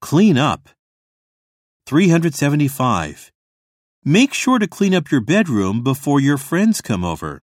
Clean up. 375. Make sure to clean up your bedroom before your friends come over.